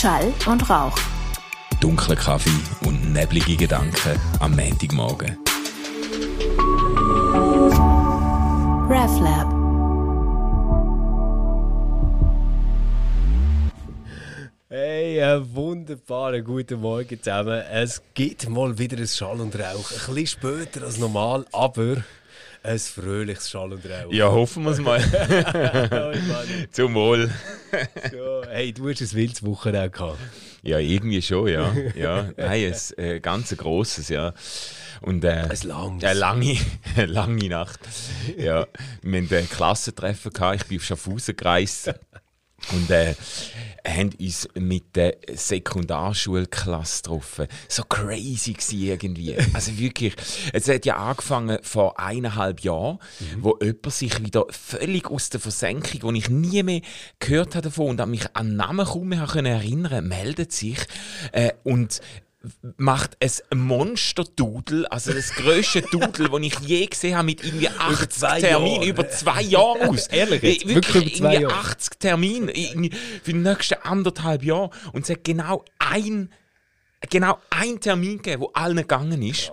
Schall und Rauch. Dunkler Kaffee und neblige Gedanken am Montagmorgen. RefLab. Hey, einen wunderbaren guten Morgen zusammen. Es gibt mal wieder ein Schall und Rauch. Ein bisschen später als normal, aber ein fröhliches Schall und Rauch. Ja, hoffen wir es mal. Zum Wohl. So, hey, du hast ein wildes Wochenende gehabt. Ja, irgendwie schon, ja. ja. Nein, ein äh, ganz grosses, ja. Und, äh, Ein langes. Eine lange, eine lange Nacht. Ja, wir hatten ein Klassentreffen, gehabt. ich bin auf Schaffhausen gereist. Und äh, haben uns mit der Sekundarschulklasse getroffen. So crazy gewesen irgendwie. Also wirklich, es hat ja angefangen vor eineinhalb Jahren, wo jemand sich wieder völlig aus der Versenkung, wo ich nie mehr gehört habe davon und an mich an Namen kaum mehr erinnern meldet sich äh, und macht ein Monster-Dudel, also das grösste Dudel, das ich je gesehen habe, mit irgendwie 80 zwei Terminen, über zwei Jahre aus. Ehrlich jetzt? Wirklich Wirklich, über irgendwie Jahre? 80 Termine für die nächsten anderthalb Jahre. Und es hat genau ein, genau ein Termin gegeben, wo allen gegangen ist.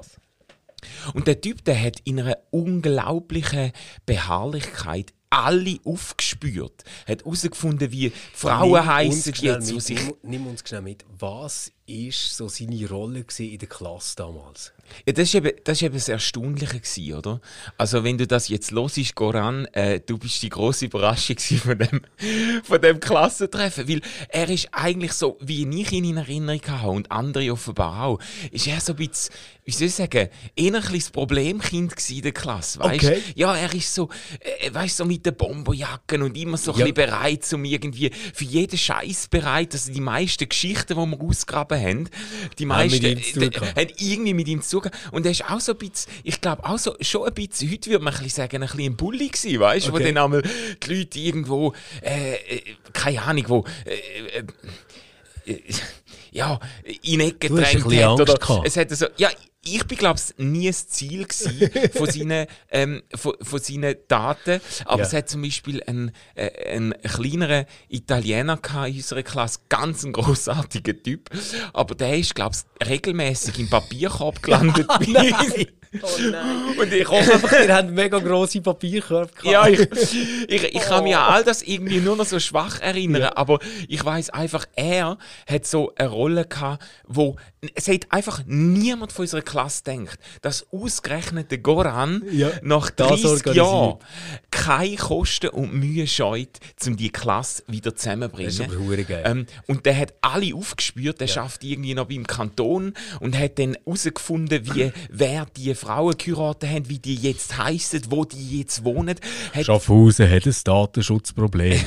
Und der Typ, der hat in einer unglaublichen Beharrlichkeit alle aufgespürt, hat herausgefunden, wie Frauen heißen jetzt, mit, nimm, nimm uns schnell mit. Was war so seine Rolle in der Klasse damals? Ja, das war eben, das ist eben das Erstaunliche, gewesen, oder? Also, wenn du das jetzt hörst, Goran, äh, du bist die grosse Überraschung von dem, von dem Klassentreffen. Weil er ist eigentlich so, wie ich ihn in Erinnerung habe und andere offenbar auch, ist er so ein bisschen, wie soll ich sagen, eher ein das Problemkind in der Klasse, weißt Okay. Ja, er ist so, äh, weißt so mit den Bomberjacken und immer so ein Ja. bisschen bereit, um irgendwie für jeden Scheiß bereit. Also die meisten Geschichten, die wir ausgraben haben, die meisten äh, haben irgendwie mit ihm zu tun. Und er ist auch so ein bisschen, ich glaube auch so, schon ein bisschen, heute würde man ein bisschen sagen, ein bisschen ein Bully gewesen, weißt du, wo Okay. dann einmal die Leute irgendwo, äh, äh, keine Ahnung, wo, äh, äh, ja, in Ecke Du hast ein gedrängt hat. Oder es hat so, ja, ich bin, glaube ich, nie das Ziel von seinen, ähm, von, von seinen Daten. Aber Ja. es hat zum Beispiel einen, äh, einen kleineren Italiener in unserer Klasse, ganz ein großartiger Typ. Aber der ist, glaube ich, regelmäßig im Papierkorb gelandet. bei uns. Oh nein. Und ich hoffe einfach, ihr habt mega grosse Papierkörbe gehabt. ja, ich, ich, ich kann mich an all das irgendwie nur noch so schwach erinnern, aber ich weiß einfach, er hat so eine Rolle gehabt, wo es hat einfach niemand von unserer Klasse denkt, dass ausgerechnet der Goran Ja, nach das 30 organisiert. Jahren keine Kosten und Mühe scheut, um die Klasse wieder zusammenzubringen. Das ist aber verdammt geil. Ähm, und der hat alle aufgespürt, der schafft irgendwie noch beim Kanton und hat dann herausgefunden, wie, wer die Frauen geheiratet haben, wie die jetzt heissen, wo die jetzt wohnen. Hat Schaffhausen hat ein Datenschutzproblem.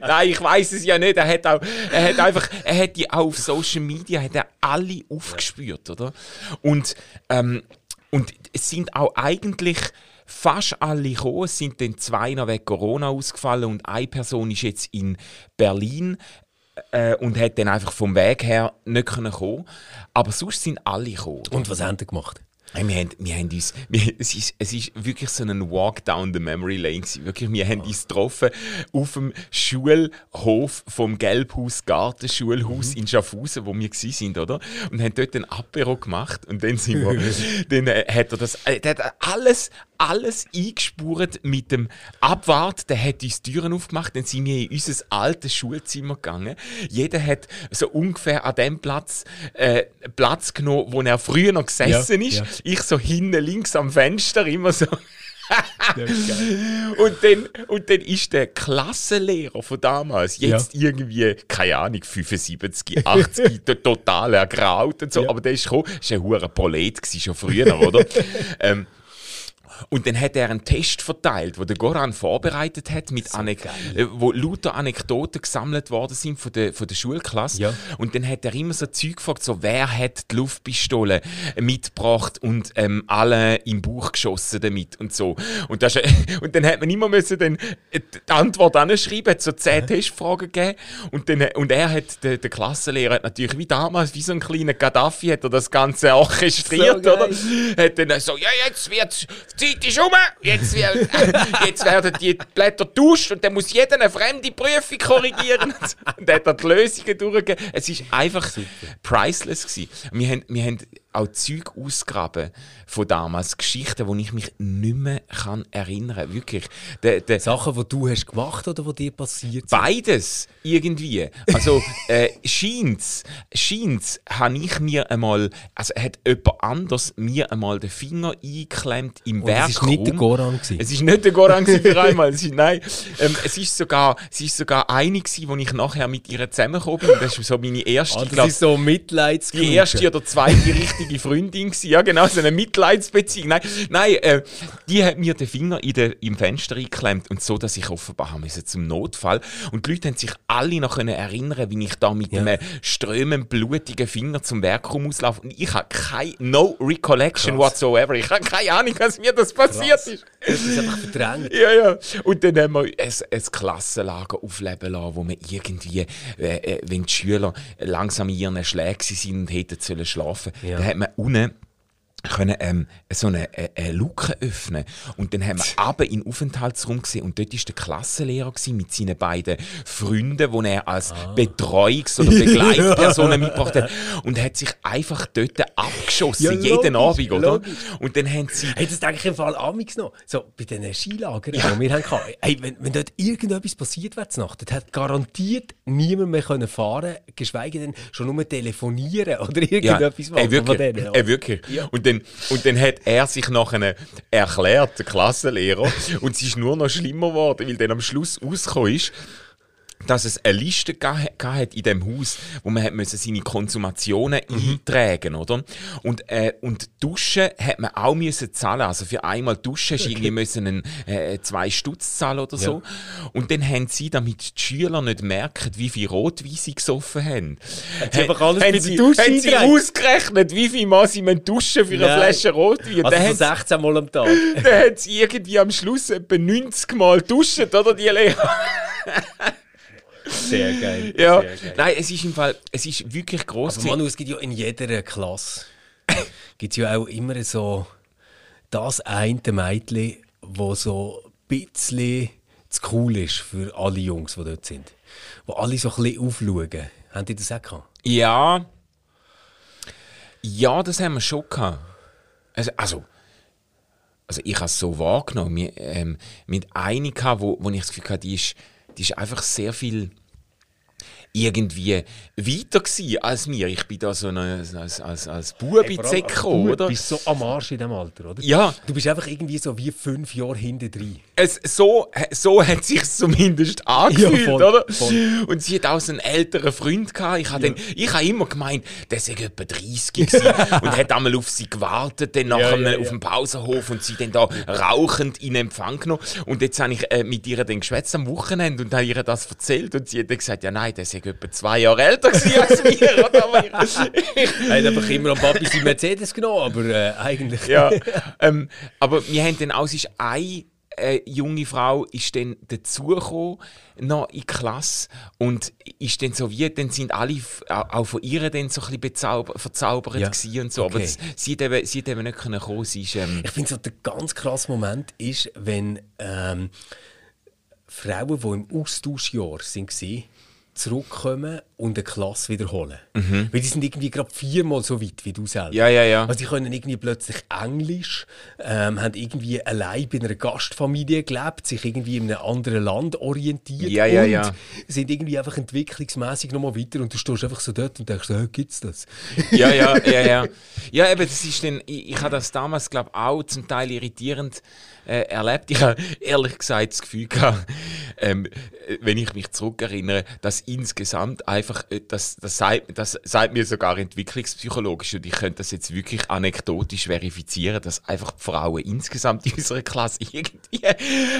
Nein, ich weiß es ja nicht. Er hat auch, er hat einfach, er hat die auch auf Social Media, hat er alle aufgespürt, oder? Und, ähm, und es sind auch eigentlich fast alle gekommen. Es sind dann zwei noch wegen Corona ausgefallen und eine Person ist jetzt in Berlin äh, und hat dann einfach vom Weg her nicht können kommen. Aber sonst sind alle gekommen. Und was haben die gemacht? Hey, Wir haben, wir haben uns, wir, es, ist, es ist wirklich so ein Walk down the memory lane. gewesen. Wirklich, wir haben uns getroffen auf dem Schulhof vom Gelbhaus Gartenschulhaus in Schaffhausen, wo wir sind, oder? Und haben dort ein Apero gemacht und dann sind wir, dann äh, hat er das, äh, hat alles, alles eingespurt mit dem Abwart. Der hat uns die Türen aufgemacht, dann sind wir in unser altes Schulzimmer gegangen. Jeder hat so ungefähr an dem Platz äh, Platz genommen, wo er früher noch gesessen Ja, ist. ja. Ich so hinten links am Fenster immer so. Und dann, und dann ist der Klassenlehrer von damals, jetzt irgendwie, keine Ahnung, 75, 80, to- total ergraut und so, Ja. aber der ist gekommen, ist ein hoher Prolet gewesen, schon früher, oder? ähm, und dann hat er einen Test verteilt, wo der Goran vorbereitet hat, mit Anek äh, wo lauter Anekdoten gesammelt worden sind von der, von der Schulklasse. Ja. Und dann hat er immer so Zeug gefragt, so wer hat die Luftpistole mitgebracht und ähm, alle im Bauch geschossen damit und so. Und, das, und dann hat man immer müssen dann äh, die Antwort anschreiben, hat so zehn Testfragen gegeben und, dann, und er hat, der, der Klassenlehrer hat natürlich wie damals, wie so ein kleiner Gaddafi, hat er das Ganze orchestriert, So oder? Hat dann so, ja jetzt wird's Zeit ist um, jetzt, wird, jetzt werden die Blätter getauscht und dann muss jeder eine fremde Prüfung korrigieren. und dann hat er die Lösungen durchgegeben. Es war einfach priceless. Gewesen. Wir haben, wir haben auch Zeug ausgraben von damals, Geschichten, die ich mich nicht mehr kann erinnern kann. Wirklich. De, de Sachen, die du hast gemacht oder die dir passiert sind? Beides, irgendwie. Also, äh, scheint's, scheint's, habe ich mir einmal, also hat jemand anders mir einmal den Finger eingeklemmt im oh, Werk. Es war nicht der Goran. Gewesen. Es war nicht der Goran für einmal. Es ist, nein, ähm, es ist sogar, es ist sogar eine gewesen, wo ich nachher mit ihr zusammengekommen bin. Das ist so meine erste, ah, das glaub, ist so Mitleidsgruppe. Die erste oder zweite richtige Freundin gewesen. Ja, genau, so eine Mitleidsbeziehung. Nein, nein äh, die hat mir den Finger in der, im Fenster eingeklemmt und so, dass ich offenbar haben musste zum Notfall. Und die Leute haben sich alle noch erinnern, wie ich da mit ja. einem strömend blutigen Finger zum Werkraum auslaufe. Und ich habe keine, no recollection Krass. whatsoever. Ich habe keine Ahnung, was mir das passiert Krass. ist. Das ist einfach verdrängt. Ja, ja. Und dann haben wir ein, ein Klassenlager aufleben lassen, wo wir irgendwie, äh, äh wenn die Schüler langsam in ihren Schlägen sind und hätten sollen schlafen, ja. dann hat man unten können ähm, so eine, eine, eine Luke öffnen und dann haben wir aber in den Aufenthaltsraum gesehen und dort war der Klassenlehrer mit seinen beiden Freunden, die er als ah. Betreuungs- oder Begleitpersonen mitgebracht hat und hat sich einfach dort abgeschossen, ja, jeden logisch, Abend, oder? Logisch. Und dann haben sie... Hey, das denke ich im Fall Amix noch, so bei den Skilagern, ja. die wir hatten. Hey, wenn, wenn dort irgendetwas passiert wäre Nacht, dann hat garantiert niemand mehr können fahren geschweige denn schon nur telefonieren oder irgendetwas ja. machen hey, wirklich. von denen. Hey, wirklich. Ja. Und dann, und dann hat er sich nachher erklärt, der Klassenlehrer, und es ist nur noch schlimmer geworden, weil dann am Schluss rausgekommen ist, dass es eine Liste hat in dem Haus, wo man hat müssen seine Konsumationen mhm. eintragen oder? Und, äh, und Duschen hat man auch müssen zahlen. Also für einmal Duschen okay. irgendwie müssen einen, äh, zwei Stutz zahlen oder so. Ja. Und dann haben sie, damit die Schüler nicht merken, wie viel Rotwein sie gesoffen haben, hat sie einfach alles haben, sie, haben sie ausgerechnet, wie viel Mal sie duschen für eine Nein. Flasche Rotwein. Also dann 16 Mal am Tag. dann haben sie irgendwie am Schluss etwa 90 Mal duschen, oder die Lehrer? Sehr geil. Ja. Sehr geil. Nein, es ist im Fall, es ist wirklich groß. Aber Manu, es gibt ja in jeder Klasse gibt ja auch immer so das eine Mädchen, wo so ein bisschen zu cool ist für alle Jungs, die dort sind. Wo alle so ein bisschen aufschauen. Haben die das auch gehabt? Ja. Ja, das haben wir schon gehabt. Also, also, also ich habe es so wahrgenommen. Wir, ähm, mit einer, wo, wo ich das Gefühl hatte, die ist ist einfach sehr viel irgendwie weiter gewesen als mir. Ich bin da so eine, als, als, als Bub hey, gekommen, oder? Du bist so am Arsch in diesem Alter, oder? Ja. Du bist einfach irgendwie so wie fünf Jahre hinter drin. Es, so, so hat es sich zumindest angefühlt, ja, voll, oder? Voll. Und sie hat auch so einen älteren Freund gehabt. Ich habe ja. hab immer gemeint, der sei etwa 30 gewesen und hat einmal auf sie gewartet, dann nachher ja, auf dem Pausenhof und sie dann da rauchend in Empfang genommen. Und jetzt habe ich äh, mit ihr dann geschwätzt am Wochenende und habe ihr das erzählt und sie hat dann gesagt, ja nein, der sei etwa zwei Jahre älter als wir. Oder? er hat einfach immer am Papi seinen Mercedes genommen, aber äh, eigentlich. ja, ähm, aber wir haben dann auch, es ist eine äh, junge Frau ist dann dazugekommen, noch in die Klasse und ist dann so wie, dann sind alle auch von ihr dann so ein bisschen verzaubert ja. und so, okay. aber das, sie, hat eben, sie hat eben nicht können kommen, sie ist, ähm, Ich finde so, der ganz krasse Moment ist, wenn ähm, Frauen, die im Austauschjahr waren, zurückkommen und eine Klasse wiederholen. Mhm. Weil die sind irgendwie gerade viermal so weit wie du selber. Ja, ja, ja. Also die können irgendwie plötzlich Englisch, ähm, haben irgendwie allein bei einer Gastfamilie gelebt, sich irgendwie in einem anderen Land orientiert ja, ja, ja. sind irgendwie einfach entwicklungsmäßig nochmal weiter und du stehst einfach so dort und denkst, hey, gibt's das? ja, ja, ja, ja. Ja, eben, das ist dann, ich, ich habe das damals, glaube auch zum Teil irritierend äh, erlebt. Ich habe ehrlich gesagt das Gefühl gehabt, ähm, wenn ich mich zurückerinnere, dass insgesamt einfach, äh, das, das, sagt, das sagt mir sogar entwicklungspsychologisch und ich könnte das jetzt wirklich anekdotisch verifizieren, dass einfach die Frauen insgesamt in unserer Klasse irgendwie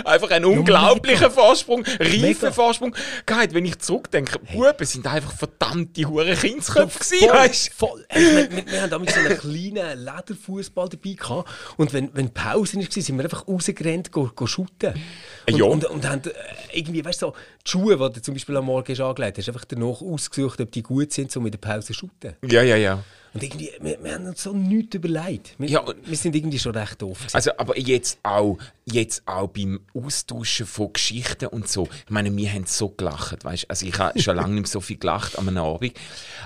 einfach einen unglaublichen Vorsprung, reifen Vorsprung gehabt. Wenn ich zurückdenke, hey. Buben sind einfach verdammte hure Kindsköpfe gewesen, weißt? voll. wir, wir, wir haben damals so einen kleinen Lederfußball dabei gehabt und wenn, wenn Pause war, sind wir einfach rausgerannt, go, go shooten. Und, ja. und, und, haben äh, irgendwie, weißt du, so, die Schuhe, die du zum Beispiel am Morgen hast angelegt hast, einfach danach ausgesucht, ob die gut sind, um in der Pause zu shooten. Ja, ja, ja. Und irgendwie, wir, wir haben uns so nichts überlegt. Wir, Ja, wir sind irgendwie schon recht doof. gewesen. Also, aber jetzt auch, jetzt auch beim Austauschen von Geschichten und so. Ich meine, wir haben so gelacht, weißt Also, ich habe schon lange nicht mehr so viel gelacht an einem Abend.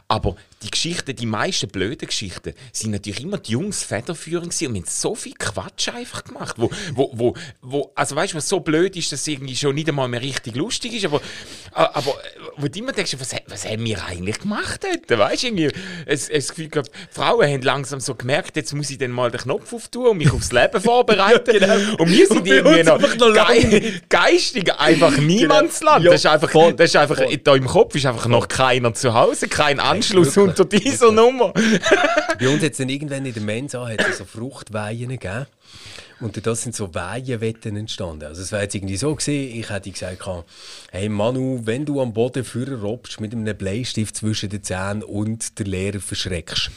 Aber die Geschichten, die meisten blöden Geschichten, sind natürlich immer die Jungs federführend gewesen und wir haben so viel Quatsch einfach gemacht. Wo, wo, wo, wo, also, weißt du, was so blöd ist, dass es irgendwie schon nicht einmal mehr richtig lustig ist, aber, aber wo du immer denkst, was, was haben wir eigentlich gemacht dort? Weißt du, irgendwie, es, es Gefühl die Frauen haben langsam so gemerkt, jetzt muss ich dann mal den Knopf auftun und mich aufs Leben vorbereiten. Und wir sind Und irgendwie noch, einfach noch gei geistig einfach Niemandsland. Ja, das ist einfach, voll, das ist einfach da im Kopf ist einfach noch keiner zu Hause, kein Anschluss wirklich, unter dieser Nummer. Bei uns hat es dann irgendwann in der Mensa hat es so Fruchtweihen gegeben. Und durch das sind so Weihenwetten entstanden. Also es war jetzt irgendwie so gewesen, ich hätte gesagt, hey Manu, wenn du am Boden Führer robst mit einem Bleistift zwischen den Zähnen und der Lehrer verschreckst,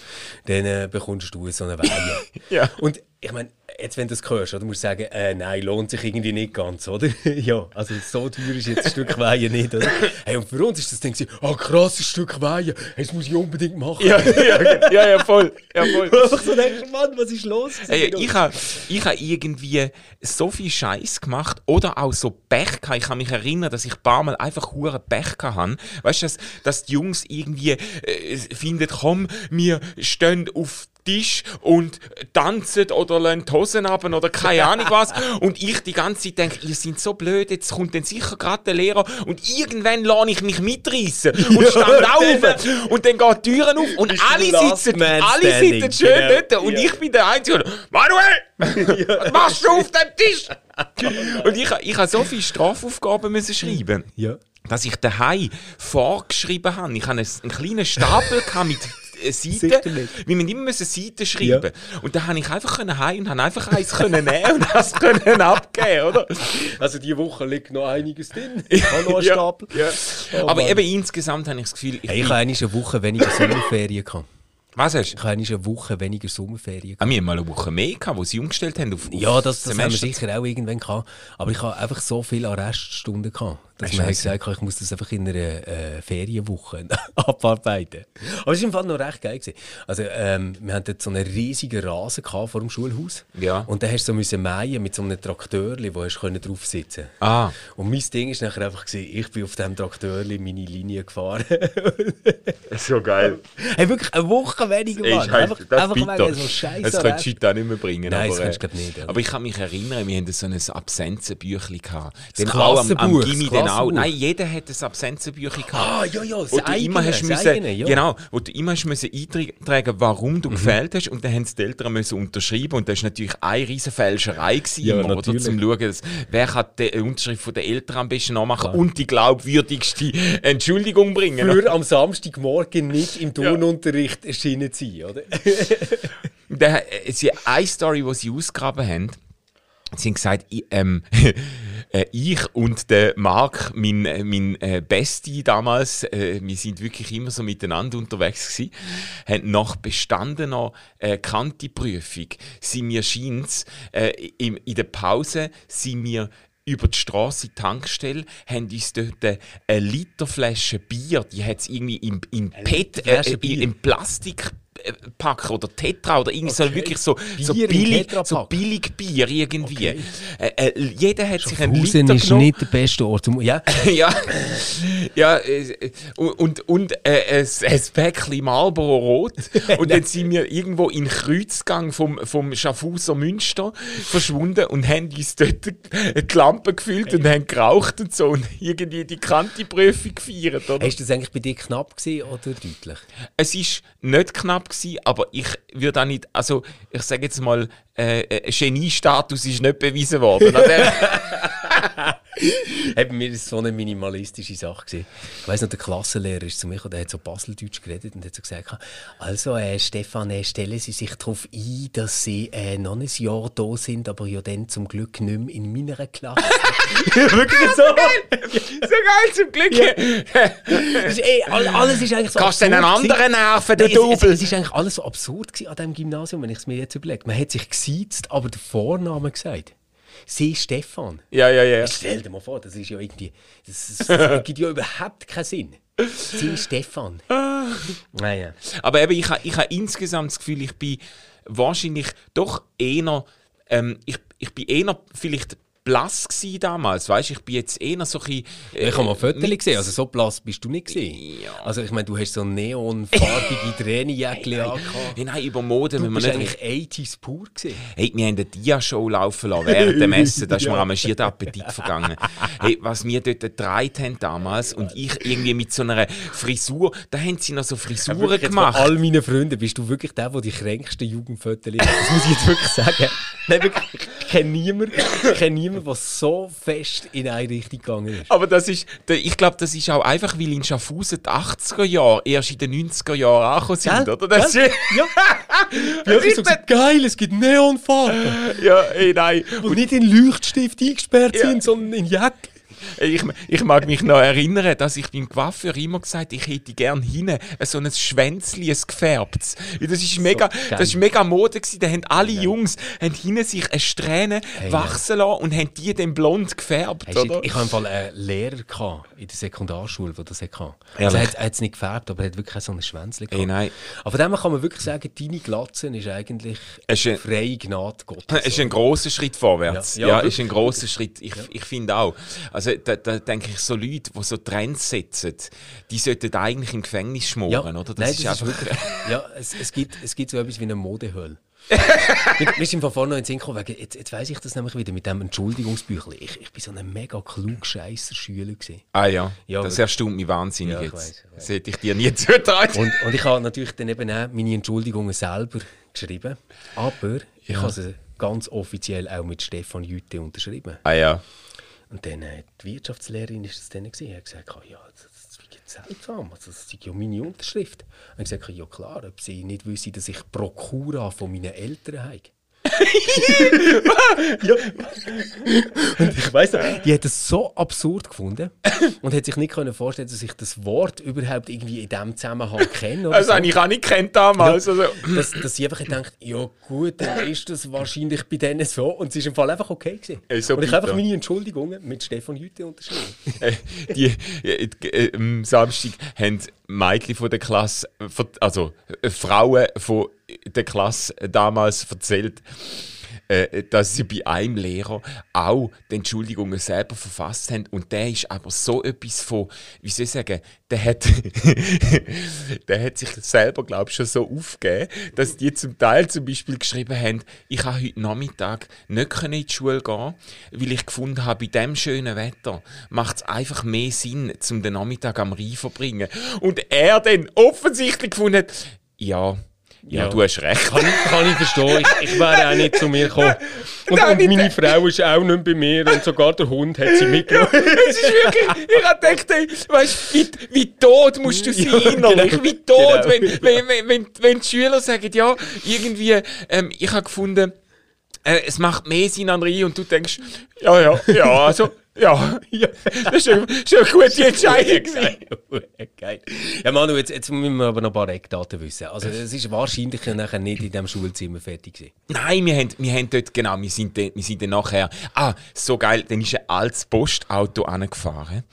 dann äh, bekommst du so eine Weihe. Ja. Und ich meine, jetzt wenn du das hörst, oder, musst du sagen, äh, nein, lohnt sich irgendwie nicht ganz, oder? ja, also so teuer ist jetzt ein Stück Weihe nicht, oder? Hey, und für uns ist das Ding so, ah, krasses Stück Weihe, hey, das muss ich unbedingt machen. ja, ja, ja, ja, voll. Ja, voll. Einfach so denkst, Mann, was ist los? Ey, ich habe ich ha irgendwie so viel Scheiß gemacht oder auch so Pech gehabt. Ich kann mich erinnern, dass ich ein paar Mal einfach hure Pech hatte. Weißt du, dass, dass die Jungs irgendwie äh, finden, komm, wir stehen auf Tisch und tanzen oder lassen die Hosen ab oder keine Ahnung was. Und ich die ganze Zeit denke, ihr seid so blöd, jetzt kommt dann sicher gerade der Lehrer und irgendwann lasse ich mich mitreißen und stand auf und dann geht die Türen auf und alle sitzen, alle sitzen schön genau. dort und Ja. ich bin der Einzige. Manuel, was machst du auf dem Tisch? und ich, ich habe so viele Strafaufgaben müssen schreiben, Ja. dass ich daheim vorgeschrieben habe. Ich hatte einen, einen kleinen Stapel mit Seiten, wie man immer müssen Seiten schreiben Und da habe ich einfach können heim und habe einfach eins können nehmen und das können abgeben, oder? Also diese Woche liegt noch einiges drin. Ich habe noch einen Ja, Stapel. ja. Oh, Aber Mann. eben insgesamt habe ich das Gefühl, ich, Hey, ich habe eine Woche weniger Sommerferien gehabt. was hast du? Ich habe eine Woche weniger Sommerferien Ah, wir haben mal eine Woche mehr gehabt, wo sie umgestellt haben auf, auf Ja, das, das haben wir sicher auch irgendwann gehabt. Aber ich habe einfach so viele Arreststunden gehabt, dass Ach, man hat gesagt ich muss das einfach in einer äh, Ferienwoche abarbeiten. Aber es war im Fall noch recht geil. Gewesen. Also, ähm, wir hatten dort so einen riesigen Rasen gehabt vor dem Schulhaus. Ja. Und dann hast du so mähen mit so einem Traktörli, wo du drauf sitzen Ah. Und mein Ding war nachher einfach, gewesen, ich bin auf diesem Traktörli meine Linie gefahren. So geil. hey, wirklich eine Woche weniger, Mann. Scheiße, Einfach, das einfach wegen so scheiße Das könntest du heute auch nicht mehr bringen. Nein, das aber, könntest du äh, nicht? Aber ich kann mich erinnern, wir hatten so ein Absenzenbüchlein. Das auch am, am Klassenbuch, Gimmi das auch. Klassenbuch. Nein, jeder hat ein Absenzenbüchlein gehabt. Ah, ja, ja, das eigene, immer hast das müssen, eigene, ja. Mhm. genau, wo du immer hast müssen eintragen, warum du gefehlt hast und dann haben es die Eltern müssen unterschreiben und das war natürlich eine riesen Fälscherei gewesen, Ja, immer, oder, zum schauen, dass, wer kann die Unterschrift von den Eltern am besten nachmachen und die glaubwürdigste Entschuldigung bringen. Für am Samstagmorgen nicht im Turnunterricht erschienen zu sein, oder? Dann, äh, sie, eine Story, die sie ausgegraben haben, sie haben gesagt, ich, ähm, äh, ich und der Marc, mein, äh, mein äh, Bestie damals, äh, wir sind wirklich immer so miteinander unterwegs gewesen, haben nach bestandener äh, Kantiprüfung, sind scheint's, äh, in, in der Pause, sind wir über die Straße in die Tankstelle, haben uns dort eine Literflasche Bier, die hat es irgendwie im, im PET, äh, äh, im Plastik Pack oder Tetra oder irgendwie so Okay. wirklich so, so, Bier billig, so billig Bier irgendwie. Okay. Äh, äh, jeder hat sich einen Hausen Liter ist genommen. nicht der beste Ort. Ja, ja, ja äh, und, und äh, ein, ein Päckchen Marlboro Rot. Und dann sind wir irgendwo in Kreuzgang vom, vom Schaffhauser Münster verschwunden und haben uns dort die Lampe gefüllt und haben geraucht und so und irgendwie die Kantiprüfung gefeiert. Oder? hast du das eigentlich bei dir knapp gewesen oder deutlich? Es ist nicht knapp gewesen, aber ich würde auch nicht, also ich sage jetzt mal, äh, äh, Geniestatus ist nicht bewiesen worden. Bei mir war so eine minimalistische Sache. Gewesen. Ich weiss noch, der Klassenlehrer ist zu mir gekommen, der hat so Baseldeutsch geredet und hat so gesagt, also äh, Stefan, äh, stellen Sie sich darauf ein, dass Sie äh, noch ein Jahr da sind, aber ja dann zum Glück nicht mehr in meiner Klasse. Wirklich so? so geil zum Glück. Ist, ey, all- alles ist eigentlich so Kannst du einen anderen nerven, du Nein, es, es, Double? es ist eigentlich alles so absurd gewesen an diesem Gymnasium, wenn ich es mir jetzt überlege. Man hat sich gesiezt, aber den Vornamen gesagt. Sie Stefan. Ja, ja, ja. Stell dir mal vor, das ist ja irgendwie. Das, das, das gibt ja überhaupt keinen Sinn. Sie Stefan. Ah, Naja. Aber eben, ich habe ich ha insgesamt das Gefühl, ich bin wahrscheinlich doch eher, ähm, ich, ich bin eher vielleicht blass gsi damals, weißt ich bin jetzt eher so ein bisschen, äh, Ich habe mal Fotos gesehen, also so blass bist du nicht gesehen. Ja. Also ich meine, du hast so neonfarbige Tränenjäckchen angehabt. Hey, nein, über Mode, Du wenn man bist nicht... eigentlich 80s pur gesehen. Hey, wir haben eine Dia-Show laufen lassen während dem Essen, da ist mir am schier der Appetit vergangen. Hey, was wir dort getragen haben damals und ich irgendwie mit so einer Frisur, da haben sie noch so Frisuren jetzt gemacht. All meinen Freunden bist du wirklich der, der die kränksten Jugendfotos ist. Das muss ich jetzt wirklich sagen. Nein, wirklich, ich kenne niemanden, ich kenne niemanden, der so fest in eine Richtung gegangen ist. Aber das ist, ich glaube, das ist auch einfach, weil in Schaffhausen die 80er Jahre erst in den 90er Jahren angekommen sind, Gell? oder? Das Gell? ist, Ja. Ja, ich so gesagt, geil, es gibt Neonfarben, ja, hey, nein. die nicht in Leuchtstift eingesperrt Ja. sind, sondern in Jack. Ich, ich mag mich noch erinnern, dass ich beim Coiffeur immer gesagt ich hätte gern hinten so ein Schwänzli, ein gefärbtes. Das ist mega, geil. das ist mega Mode gewesen. Da haben alle Jungs haben hinten sich eine Strähne Hey, wachsen lassen und haben die dann blond gefärbt, Hey, oder? ich hatte im Fall einen Lehrer gehabt, in der Sekundarschule, der das hatte. Also er hat es nicht gefärbt, aber er hat wirklich so ein Schwänzchen gehabt. Hey, nein. Aber von dem kann man wirklich sagen, deine Glatze ist eigentlich ist ein- freie Gnade Gottes. Es ist ein grosser Schritt vorwärts. Ja, Ja, ja, ist ein grosser Schritt. Ich, ich finde auch. Also da, da denke ich, so Leute, die so Trends setzen, die sollten eigentlich im Gefängnis schmoren, oder? Nein, das ist wirklich, ja, es, es, gibt, es gibt so etwas wie eine Modehölle. mir, ist im Fall vorhin noch in den Sinn gekommen, wegen, jetzt, jetzt weiss ich das nämlich wieder mit dem Entschuldigungsbüchlein. Ich, ich bin so ein mega klug scheisser Schüler gewesen. Ah ja, Ja, das erstaunt mich wahnsinnig Ja, jetzt. weiss, ich weiss. Das hätte ich dir nie zugetraut. Und, und ich habe natürlich dann eben auch meine Entschuldigungen selber geschrieben. Aber ich habe sie ganz offiziell auch mit Stefan Jütte unterschrieben. Ah ja. Und dann äh, die Wirtschaftslehrerin ist das dann gesehen, hat gesagt, ja, das, ist seltsam, also, das ist ja meine Unterschrift. Und ich gesagt, ja klar, ob sie nicht wissen, dass ich Prokura von meinen Eltern habe. Ja. Und ich weiss noch, die hat das so absurd gefunden und hat sich nicht können vorstellen, dass ich das Wort überhaupt irgendwie in diesem Zusammenhang kenne. Also so. habe ich auch nicht kennt damals. Also, dass, dass sie einfach gedacht, ja gut, dann ist das wahrscheinlich bei denen so. Und es ist im Fall einfach okay gewesen. Ey, so und ich habe einfach meine Entschuldigungen mit Stefan Jütte unterschrieben. äh, die, äh, äh, am Samstag haben Mädchen von der Klasse, also äh, Frauen von der Klasse damals erzählt, äh, dass sie bei einem Lehrer auch die Entschuldigungen selber verfasst haben. Und der ist aber so etwas von, wie soll ich sagen, der hat, der hat sich selber, glaube ich, schon so aufgegeben, dass die zum Teil zum Beispiel geschrieben haben, ich habe heute Nachmittag nicht in die Schule gehen, weil ich gefunden habe, bei diesem schönen Wetter macht es einfach mehr Sinn, zum den Nachmittag am Rhein zu verbringen. Und er dann offensichtlich gefunden hat, ja, ja, Ja. du hast recht. Kann, ich- kann ich verstehen. Ich, ich wäre auch nicht zu mir gekommen. Und, Nein, und meine Frau ist auch nicht bei mir und sogar der Hund hat sie mitgenommen. Es ist wirklich, ich habe gedacht, ey, weißt, wie, wie tot musst du sein Ja, genau. wie tot, Genau. wenn, wenn, wenn, wenn, wenn die Schüler sagen, ja, irgendwie, ähm, ich habe gefunden, äh, es macht mehr Sinn an Rhein und du denkst, ja, ja, ja, also, ja, ja das ist eine, das ist eine gute Entscheidung gewesen. Geil. Ja, Manu, jetzt, jetzt müssen wir aber noch ein paar Eckdaten wissen. Also, es ist wahrscheinlich nachher nicht in diesem Schulzimmer fertig gewesen. Nein, wir haben, wir haben dort, genau, wir sind, dann, wir sind dann nachher, ah, so geil, dann ist ein altes Postauto angefahren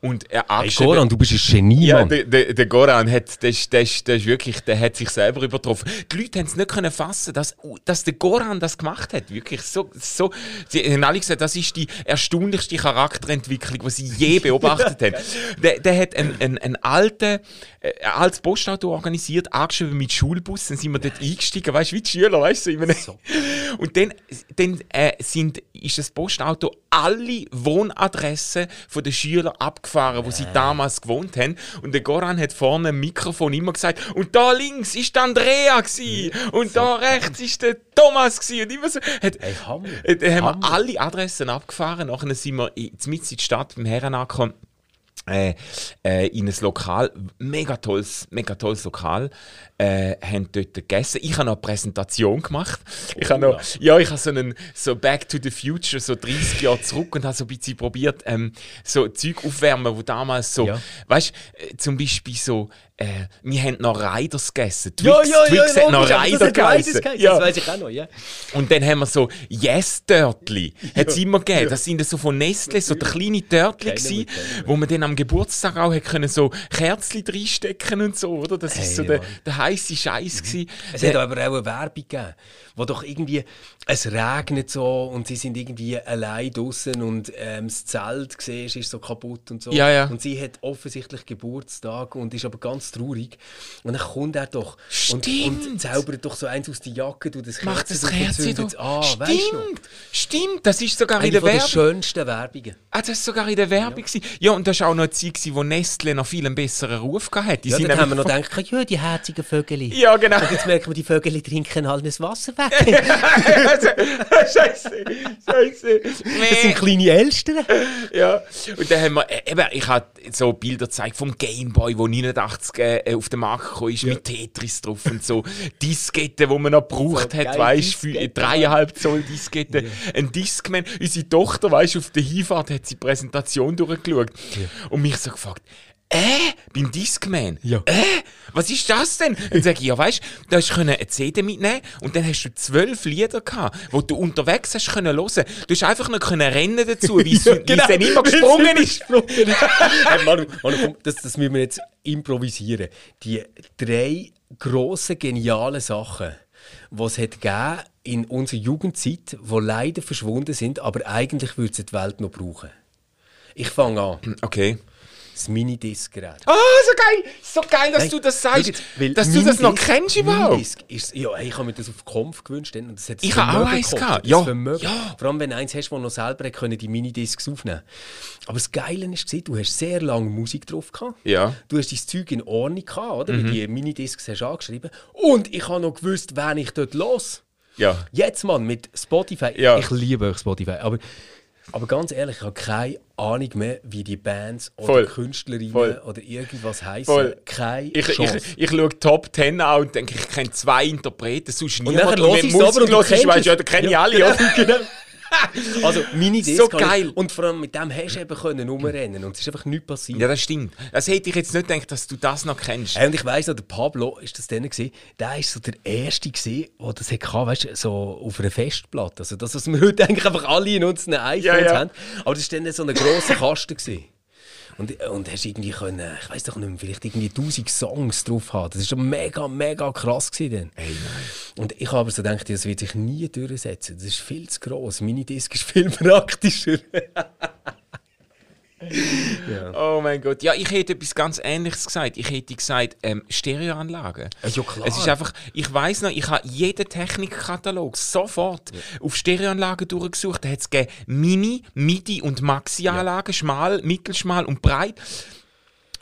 und er Hey, Goran, du bist ein Genie, Ja, Mann. der, der, der Goran hat, ist- der ist wirklich, der hat sich selber übertroffen. Die Leute haben es nicht können fassen, dass, dass der Goran das gemacht hat. Wirklich so, so. Sie haben alle gesagt, das ist die erstaunlichste Charakterentwicklung, die sie je beobachtet haben. Der, der hat ein, ein, ein alten, äh, altes Postauto organisiert, angeschrieben mit Schulbus, dann sind wir dort eingestiegen, weißt du, wie die Schüler, weißt du, einem- und dann, dann äh, sind, ist das Postauto alle Wohnadressen von den Schülern abgefahren, wo sie damals gewohnt haben. Und der Goran hat vorne im Mikrofon immer gesagt, und da links ist der Andrea gsi und da rechts ist der Thomas gsi und immer so. Hat, Hey, Hammer. äh, Dann haben wir Hammer. alle Adressen abgefahren. Nachher sind wir in, in die Stadt beim Herren angekommen. Äh, äh, in ein Lokal, mega tolles, mega tolles Lokal, äh, haben dort gegessen. Ich habe noch eine Präsentation gemacht. Ich habe noch, ja, ich habe so einen, so Back to the Future, so 30 Jahre zurück und habe so ein bisschen probiert, ähm, so Zeug aufwärmen, wo damals so, Ja. weißt, äh, zum Beispiel so, äh, wir haben noch Riders gegessen. Ja, Twix, ja, ja, Twix hat noch Rider Riders gegessen. Ja. Das weiß ich auch noch, ja. Und dann haben wir so Yes-Törtli. Hat es immer gegeben. Das sind so von Nestle, so der kleine Törtli wir. wo man dann am Geburtstag auch können so Kerzchen reinstecken und so, oder? Das so Hey, der, Mann. der heiße Scheiß gsi. Es hat aber auch eine Werbung gegeben, wo doch irgendwie, es regnet so und sie sind irgendwie allein draußen und ähm, das Zelt siehst, ist so kaputt und so. Ja, ja. Und sie hat offensichtlich Geburtstag und ist aber ganz traurig. Und dann kommt er doch und, Stimmt. und zaubert doch so eins aus der Jacke, du das Macht das Kerzen Kerzchen zündet doch. an, weißt du? Stimmt, stimmt. Das ist sogar in Eine der von der Werbung. schönsten Werbungen. Ah, das ist sogar in der Werbung. Ja, ja und das war auch noch eine Zeit, wo Nestle noch viel einen besseren Ruf hatte. Die Ja, sind dann haben wir noch gedacht, ja, die herzigen Vögel. Ja, genau. Und jetzt merken wir, die Vögel trinken all das Wasser weg. Scheiße, Scheiße. Das sind kleine Elstern. Ja, und dann haben wir, äh, eben, ich habe so Bilder gezeigt vom Gameboy, der 89 äh, auf den Markt gekommen ist, mit Tetris drauf und so. Disketten, die man noch gebraucht So hat, weißt du, dreieinhalb Zoll Disketten. Ein Discman. Unsere Tochter, weißt du, auf der Hinfahrt hat die Präsentation durchgeschaut und mich so gefragt, äh, beim Discman? Ja. Äh, was ist das denn? Dann sage ich, ja, weißt du, da hast du eine CD mitnehmen und dann hast du zwölf Lieder gehabt, wo du unterwegs hast können hören. Du hast einfach noch können rennen dazu, wie Ja, wie es genau. dann immer gesprungen ist. hey, Manu, Manu, komm, das, das müssen wir jetzt improvisieren. Die drei grossen, genialen Sachen, die es in unserer Jugendzeit, die leider verschwunden sind, aber eigentlich würde es die Welt noch brauchen. Ich fange an. Okay. Das Minidisc-Gerät. Ah, so geil! So geil, dass Nein, du das sagst. jetzt, weil dass du das noch kennst überhaupt. Minidisc ist, ja, hey, ich habe mir das auf Kampf gewünscht. Und das hat das Ich habe auch eins gehabt. Ja, ja. Vor allem, wenn du eins hast, das noch selber können, die Minidiscs aufnehmen Aber das Geile war, du hast sehr lange Musik drauf gehabt. Ja. Mhm. Du hast dein Zeug in Ordnung gehabt, oder? Weil die Minidiscs hast du angeschrieben. Und ich habe noch gewusst, wen ich dort los. Ja. Jetzt, Mann, mit Spotify. Ja. Ich liebe euch Spotify. Aber, aber ganz ehrlich, ich habe keine Ahnung mehr, wie die Bands oder Voll. Künstlerinnen Voll. oder irgendwas heißen. Voll. Keine Ich, ich, ich schaue Top 10 an und denke, ich kenne zwei Interpreten, sonst niemand. nachher höre wenn ich es aber und du kennst es. ja, da kenne ich Ja, alle, genau, Also Minidisc. So habe ich- geil. Und vor allem mit dem hast du eben können rumrennen und es ist einfach nichts passiert. Ja, das stimmt. Das hätte ich jetzt nicht gedacht, dass du das noch kennst. Hey, und ich weiss noch, der Pablo ist das dann gewesen, der ist so der erste gewesen, der das hatte, weißt du, so auf einer Festplatte. Also das, was wir heute eigentlich einfach alle in unseren iPhones Ja, ja. haben. Aber das war dann so ein grosser Kasten. Gewesen. Und, und hast irgendwie können, ich weiß doch nicht mehr, vielleicht irgendwie 1000 Songs drauf haben. Das war schon mega, mega krass gewesen dann. Ey, nein. Und ich habe aber so gedacht, das wird sich nie durchsetzen. Das ist viel zu gross. Minidisc ist viel praktischer. Oh mein Gott. Ja, ich hätte etwas ganz Ähnliches gesagt. Ich hätte gesagt, ähm, Stereoanlagen. Ja, klar. Es ist einfach, ich weiß noch, ich habe jeden Technikkatalog sofort auf Stereoanlagen durchgesucht. Da hat es Mini, Midi und Maxi-Anlagen, schmal, mittelschmal und breit.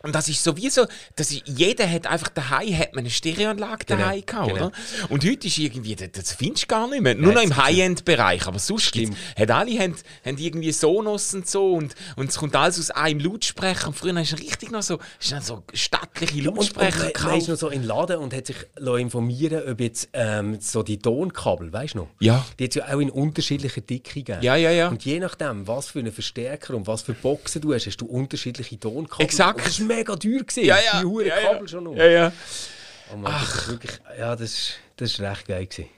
Und das ist sowieso, das ist, jeder hat einfach daheim hat man eine Stereoanlage Genau, daheim gehabt, genau. oder? Und heute ist irgendwie, das, das findest du gar nicht mehr. Nur noch Nein, im High-End-Bereich. Aber sonst hat alle haben, haben irgendwie Sonos und so und, und es kommt alles aus einem Lautsprecher. Und früher hast du richtig noch so, hast du noch so stattliche Und, und Lautsprecher man, ist gekauft. noch so in den Laden und hat sich informieren ob jetzt ähm, so die Tonkabel, weißt du noch? Ja. Die hat es ja auch in unterschiedlicher Dicke gegeben. Ja, ja, ja. Und je nachdem, was für einen Verstärker und was für Boxen du hast, hast du unterschiedliche Tonkabel. Exakt. Das mega teuer. Gewesen, ja, ja. Die Huren ja, Kabel ja. schon noch. Ja, ja. Oh Mann, das ist wirklich, ja, das ist, das ist recht geil. Gewesen.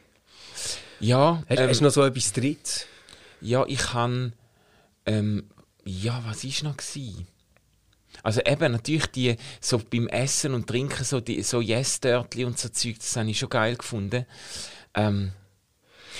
Ja, Hast, ähm, hast du noch so etwas Drittes? ja, ich kann, ähm, ja, was ist noch gsi? Also eben natürlich die so beim Essen und Trinken so die so Yes-Dörtli und so Zeug, das habe ich schon geil gefunden. Ähm,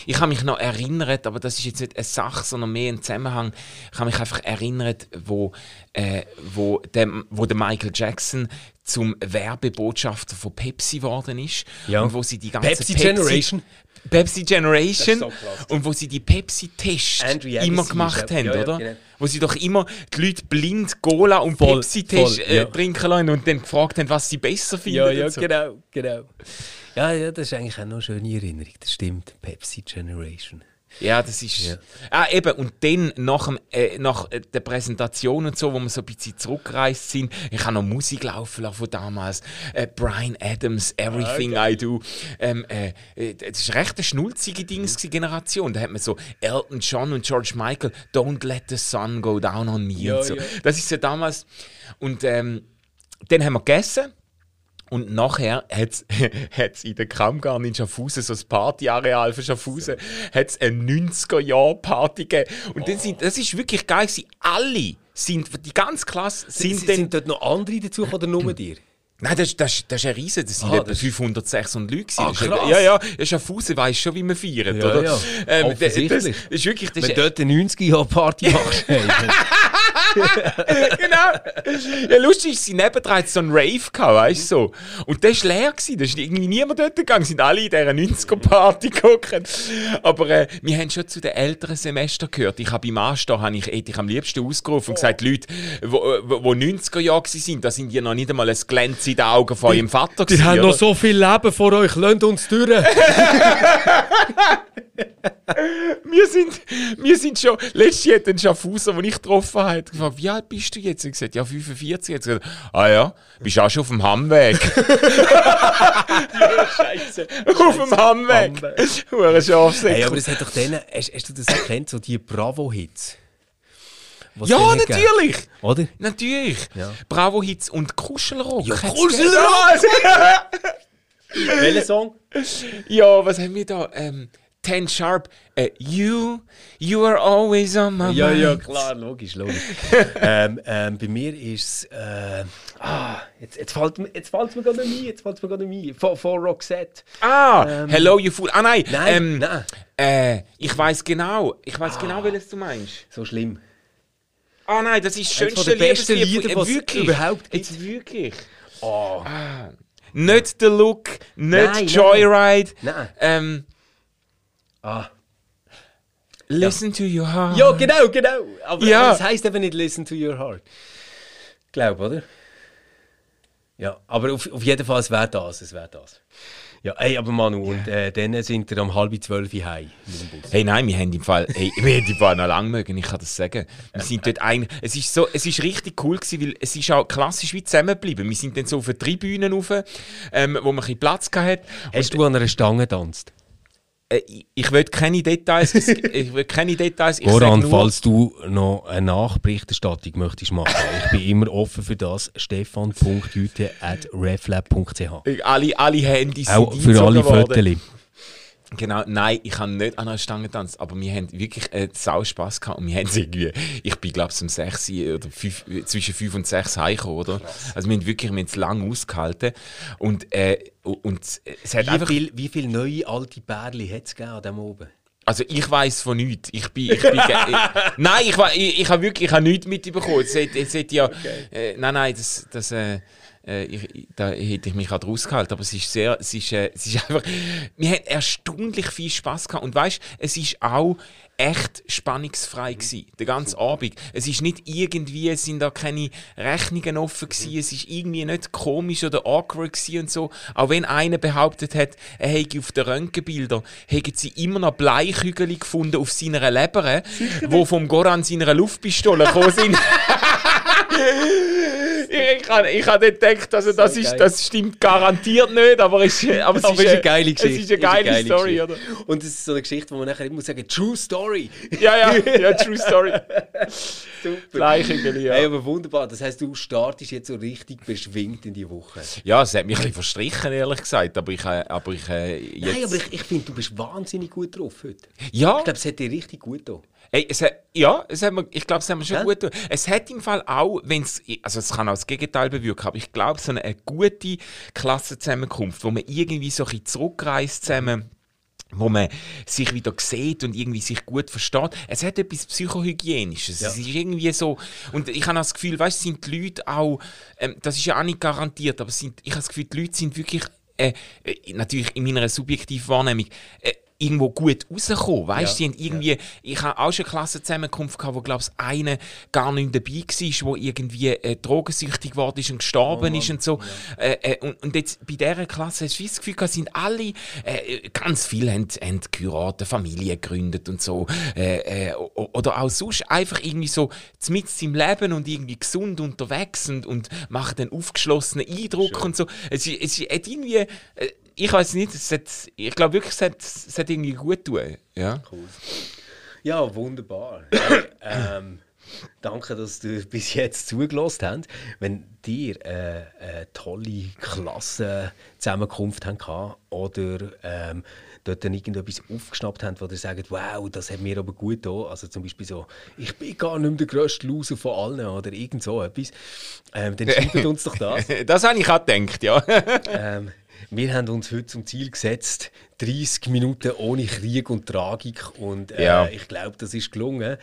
ich habe mich noch erinnert, aber das ist jetzt nicht eine Sache, sondern mehr ein Zusammenhang. Ich habe mich einfach erinnert, wo, äh, wo, der, wo der Michael Jackson zum Werbebotschafter von Pepsi geworden ist. Ja. Und wo sie die ganze Pepsi Generation. Pepsi Generation. Das ist so und wo sie die Pepsi-Tests immer gemacht haben, ja, ja, oder? genau. Wo sie doch immer die Leute blind Cola und Voll, Pepsi-Tests voll, ja. äh, trinken lassen und dann gefragt haben, was sie besser finden. Ja, ja, so. genau, genau. Ja, ja, das ist eigentlich auch noch eine schöne Erinnerung. Das stimmt. Pepsi Generation. Ja, das ist. Ja. Ah, eben. Und dann nach, dem, äh, nach äh, der Präsentation und so, wo wir so ein bisschen zurückgereist sind, ich habe noch Musik laufen lassen von damals. Äh, Brian Adams, Everything I Do. Ähm, äh, äh, das war recht eine schnulzige Dings, gewesen, Generation. Da hat man so Elton John und George Michael, Don't Let the Sun Go Down on Me Ja, und so. ja. Das ist so damals. Und ähm, dann haben wir gegessen. Und nachher hat es in der Kammgarn in Schaffhausen, so das Partyareal für Schaffhausen, hat es eine 90er-Jahr-Party gegeben. Und dann sind, das ist wirklich geil gewesen. Alle sind, die ganze Klasse sind, Sind, dann... sind dort noch andere dazu oder nur dir? Nein, das, das, das ist ein Riesen. Das sind Ah, etwa das- 500, 600 Leute. Ah, Das krass. Ja, ja. Ja, Schaffhausen weiss schon, wie man feiert, Ja, oder? ja. Ähm, das, das, das ist wirklich... Das Wenn du dort eine 90er-Jahr-Party machst. genau. Ja, lustig ist, sie nebendran hat so einen Rave gehabt, weißt du so. Und der war leer, gewesen. da ist irgendwie niemand dort gegangen, sind alle in dieser 90er-Party geguckt. Aber äh, wir haben schon zu den älteren Semestern gehört. Ich habe beim Anstehen, habe ich, hätte ich am liebsten ausgerufen und gesagt, Leute, wo 90er Jahre sind, da sind die noch nicht einmal ein Glänz in den Augen von eurem Vater Die gewesen, haben oder? noch so viel Leben vor euch, lasst uns durch. Wir sind, wir sind schon, letztes Jahr hat ein Schaffhauser, den ich getroffen habe, hat gefragt, wie alt bist du jetzt? Ich gesagt, ja, 45. Jetzt gesagt, ah ja, bist auch schon auf dem Hammweg. Scheiße. auf dem Hammweg. Hure Schafsäcke. Hey, aber es hat doch denen, hast, hast du das erkannt, so die Bravo-Hits? Was Ja, natürlich. Oder? Natürlich. Ja. Bravo-Hits und Kuschelrock. Ja, Kuschelrock! Welcher Song? ja, was haben wir da? Ähm, Ten Sharp. Äh, you, you are always on my Ja, mind. ja, klar, logisch, logisch. ähm, ähm, bei mir ist es. Äh, ah, jetzt, jetzt fällt fällt's mir gerade nicht ein, jetzt fällt's mir gerade nicht ein. Von, von Roxette. Ah, Ähm, Hello You Fool. Ah nein, Nein, ähm, nein. Äh, ich weiß genau. Ich weiß genau, welches du meinst. So schlimm. Ah nein, das ist das schönste Liebeslied. Lieder, was es wirklich. überhaupt gibt. Jetzt wirklich. Oh. Ah, nicht The Look, nicht Nein, Joyride. Nein. Ähm, Ah. listen to your heart. Ja, genau, genau. Aber Ja. das heisst eben nicht Listen to Your Heart. Glaub, oder? Ja, aber auf, auf jeden Fall, es wäre das, es wäre das. Ja, ey, aber Manu, und äh, dann sind wir um halb zwölf heim. Hey, nein, wir haben im Fall, hey, wir haben im Fall noch lange mögen, ich kann das sagen. Wir sind dort ein, es ist so, es ist richtig cool gewesen, weil es ist auch klassisch wie zusammengeblieben. Wir sind dann so auf der Tribüne rauf, ähm, wo man ein bisschen Platz gehabt hat. Hast du an einer Stange getanzt? Äh, ich- will keine Details, ich will keine Details. Ich Goran, nur, falls du noch eine Nachberichterstattung möchtest machen, ich bin immer offen für das. stefan.jute.reflab.ch alle, alle Handys Auch sind für alle. Fotos. Genau, nein, ich habe nicht an einer Stange getanzt, aber wir haben wirklich äh, sau Spass gehabt und wir haben irgendwie, ich bin glaube ich um 6 Uhr oder fünf, zwischen 5 und 6 heimgekommen, oder? Also wir haben wirklich, wir haben es lang ausgehalten und, äh, und es hat Wie einfach, viele wie viel neue alte Bärli hat es gegeben an dem oben? also ich weiß von nichts, ich bin, ich bin, ich, nein, ich, ich, ich habe wirklich, ich habe nichts mitbekommen, es hat, es hat ja, äh, nein, nein, das, das, äh, äh, ich, da hätte ich mich gerade rausgehalten, aber es ist sehr, es ist, äh, es ist einfach, wir haben erstaunlich viel Spaß gehabt und weißt, es ist auch echt spannungsfrei gewesen, den ganzen Abend. Es ist nicht irgendwie, es sind da keine Rechnungen offen gewesen, es ist irgendwie nicht komisch oder awkward gewesen und so. Auch wenn einer behauptet hat, er hätte auf den Röntgenbildern, hätten sie immer noch Bleichügel gefunden auf seiner Leber, wo vom Goran seiner Luftpistole gekommen sind. ich habe ich hab nicht gedacht, also das, So ist, geil. das stimmt garantiert nicht, aber es ist, aber es Aber ist, eine geile Geschichte. Es ist eine geile, Story, Geschichte. oder? Und es ist so eine Geschichte, wo man nachher immer muss sagen, True Story. Ja, ja, ja, true story. Super. Bleichügel, ja. Hey, aber wunderbar. Das heisst, du startest jetzt so richtig beschwingt in die Woche. Ja, es hat mich ein bisschen verstrichen, ehrlich gesagt, aber ich, äh, aber ich äh, jetzt... Nein, aber ich, ich finde, du bist wahnsinnig gut drauf heute. ja, Ich glaube, es hat dir richtig gut getan. Ey, es hat, ja, es hat ich glaube, es hat mir schon Ja? gut getan. Es hat im Fall auch, wenn es, also es kann auch das Gegenteil bewirken, aber ich glaube, so eine, eine gute Klassenzusammenkunft, wo man irgendwie so ein bisschen zurückreist zusammen, wo man sich wieder sieht und irgendwie sich gut versteht. Es hat etwas Psychohygienisches. Ja. Es ist irgendwie so, und ich habe das Gefühl, weißt, sind die Leute auch, ähm, das ist ja auch nicht garantiert, aber sind, ich habe das Gefühl, die Leute sind wirklich, äh, äh, natürlich in meiner subjektiven Wahrnehmung, äh, irgendwo gut rausgekommen, weißt? Ja, Die haben irgendwie, ich habe auch schon eine Klassenzusammenkunft gehabt, wo glaube ich einer gar nicht dabei war, wo irgendwie äh, drogensüchtig geworden ist und gestorben ist und so. Äh, äh, und, und jetzt bei dieser Klasse hast du das Gefühl, gehabt, sind alle, äh, ganz viele haben, haben geheiratet, Familie gegründet und so. Äh, äh, oder auch sonst einfach irgendwie so mit im Leben und irgendwie gesund unterwegs und, und machen einen aufgeschlossenen Eindruck und so. Es, ist- es ist- hat irgendwie, äh, ich weiß nicht, es hat, ich glaube wirklich, es hat, es hat irgendwie gut tun. Ja. Cool. Ja, wunderbar. Ähm, Danke, dass du bis jetzt zugelassen hast. Wenn dir äh, eine tolle Klassenzusammenkunft hatten oder ähm, dort dann irgendetwas aufgeschnappt haben, wo ihr sagt, wow, das hat mir aber gut getan. Also zum Beispiel so, ich bin gar nicht mehr der grösste Loser von allen oder irgend so etwas. Ähm, dann schreibt uns doch das. das habe ich auch gedacht, ja. ähm, wir haben uns heute zum Ziel gesetzt, 30 Minuten ohne Krieg und Tragik. Und äh, ja. ich glaube, das ist gelungen.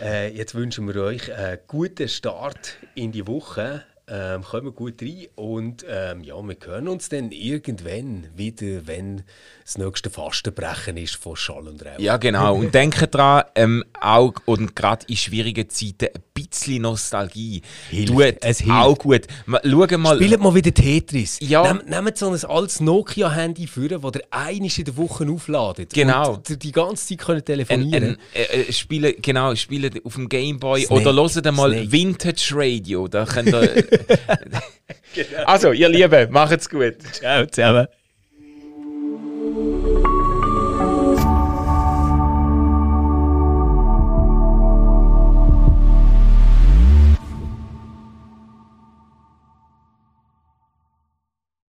Äh, jetzt wünschen wir euch einen guten Start in die Woche. Ähm, kommen gut rein und ähm, ja, wir hören uns dann irgendwann wieder, wenn das nächste Fastenbrechen ist von Schall und Rauch. Ja, genau. Und denke daran, ähm, auch und gerade in schwierigen Zeiten ein bisschen Nostalgie hilft. tut es hilft. auch gut. Schauen mal. Spielt mal wieder Tetris. Ja. Nehm, nehmt so ein altes Nokia-Handy für, das ihr einiges in der Woche aufladet. Genau. Und die ganze Zeit können telefonieren. Ein, ein, äh, spielen, genau, spielen auf dem Gameboy oder hört mal Snake. Vintage Radio. Da könnt ihr, genau. Also, ihr Lieben, macht's gut. Ciao zusammen.